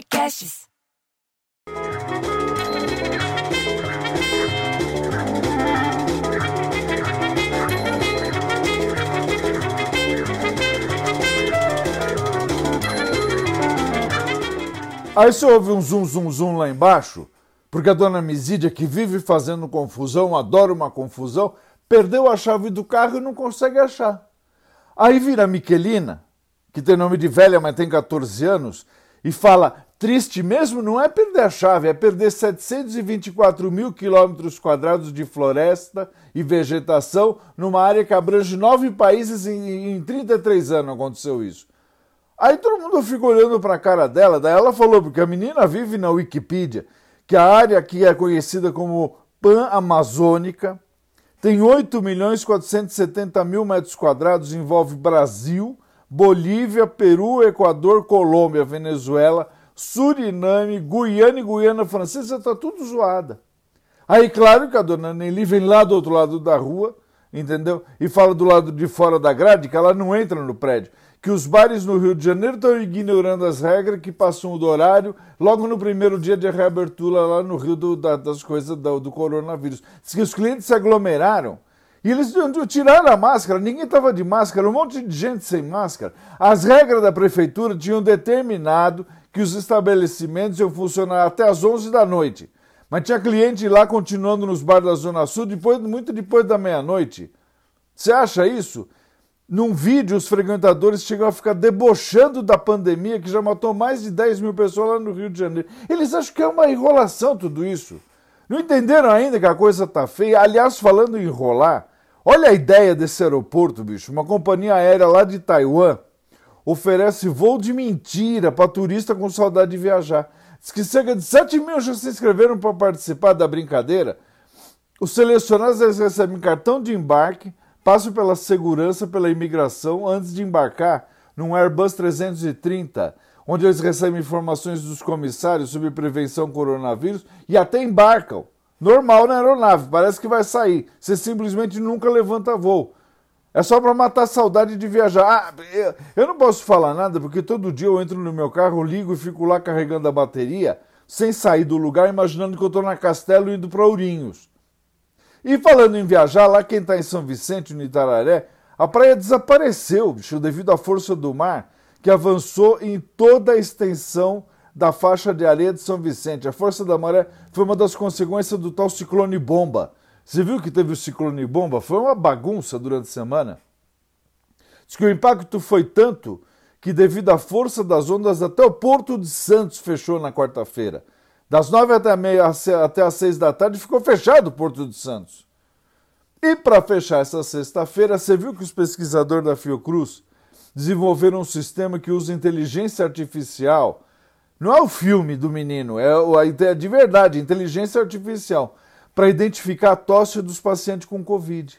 Podcasts. Aí você ouve um zum zum zum lá embaixo, porque a dona Misídia, que vive fazendo confusão, adora uma confusão, perdeu a chave do carro e não consegue achar. Aí vira a Miquelina, que tem nome de velha, mas tem 14 anos, e fala: triste mesmo não é perder a chave, é perder 724 mil quilômetros quadrados de floresta e vegetação numa área que abrange nove países em, em 33 anos aconteceu isso. Aí todo mundo fica olhando para a cara dela, daí ela falou, porque a menina vive na Wikipedia, que a área que é conhecida como Pan-Amazônica tem 8 milhões 470 mil metros quadrados, envolve Brasil, Bolívia, Peru, Equador, Colômbia, Venezuela, Suriname, Guiana e Guiana Francesa, está tudo zoada. Aí, claro que a dona Nelly vem lá do outro lado da rua, entendeu? E fala do lado de fora da grade que ela não entra no prédio que os bares no Rio de Janeiro estão ignorando as regras, que passam do horário, logo no primeiro dia de reabertura lá no Rio do, da, das coisas do, do, coronavírus. Diz que os clientes se aglomeraram e eles tiraram a máscara, ninguém estava de máscara, um monte de gente sem máscara. As regras da prefeitura tinham determinado que os estabelecimentos iam funcionar até as 11 da noite. Mas tinha cliente lá continuando nos bares da Zona Sul depois, muito depois da meia-noite. Você acha isso? Num vídeo, os frequentadores chegam a ficar debochando da pandemia que já matou mais de 10 mil pessoas lá no Rio de Janeiro. Eles acham que é uma enrolação tudo isso. Não entenderam ainda que a coisa tá feia? Aliás, falando em enrolar, olha a ideia desse aeroporto, bicho. Uma companhia aérea lá de Taiwan oferece voo de mentira para turista com saudade de viajar. Diz que cerca de 7 mil já se inscreveram para participar da brincadeira. Os selecionados recebem cartão de embarque Passo pela segurança, pela imigração, antes de embarcar num Airbus 330, onde eles recebem informações dos comissários sobre prevenção coronavírus e até embarcam. Normal na aeronave, parece que vai sair. Você simplesmente nunca levanta voo. É só para matar a saudade de viajar. Ah, eu não posso falar nada porque todo dia eu entro no meu carro, ligo e fico lá carregando a bateria, sem sair do lugar, imaginando que eu estou na Castelo indo para Ourinhos. E falando em viajar, lá quem está em São Vicente, no Itararé, a praia desapareceu, bicho, devido à força do mar, que avançou em toda a extensão da faixa de areia de São Vicente. A força da maré foi uma das consequências do tal ciclone bomba. Você viu que teve o ciclone bomba? Foi uma bagunça durante a semana. Diz que o impacto foi tanto que, devido à força das ondas, até o Porto de Santos fechou na quarta-feira. Das nove até, meia, até as seis da tarde ficou fechado o Porto de Santos. E para fechar essa sexta-feira, você viu que os pesquisadores da Fiocruz desenvolveram um sistema que usa inteligência artificial. Não é o filme do menino, é a ideia de verdade, inteligência artificial, para identificar a tosse dos pacientes com Covid.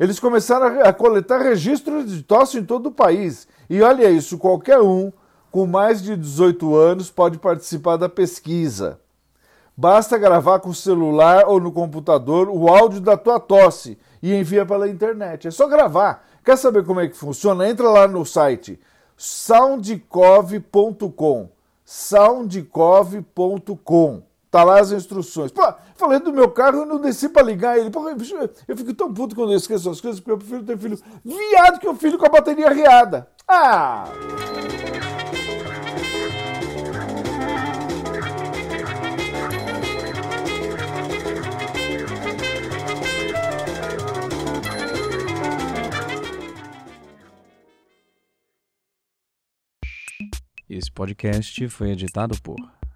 Eles começaram a coletar registros de tosse em todo o país. E olha isso, qualquer um com mais de 18 anos pode participar da pesquisa. Basta gravar com o celular ou no computador o áudio da tua tosse e envia pela internet. É só gravar. Quer saber como é que funciona? Entra lá no site soundcov.com. soundcov.com. Tá lá as instruções. Pô, falei do meu carro, eu não desci para ligar ele. Pô, eu fico tão puto quando eu esqueço as coisas, porque eu prefiro ter filho viado que o filho com a bateria riada. Ah! Esse podcast foi editado por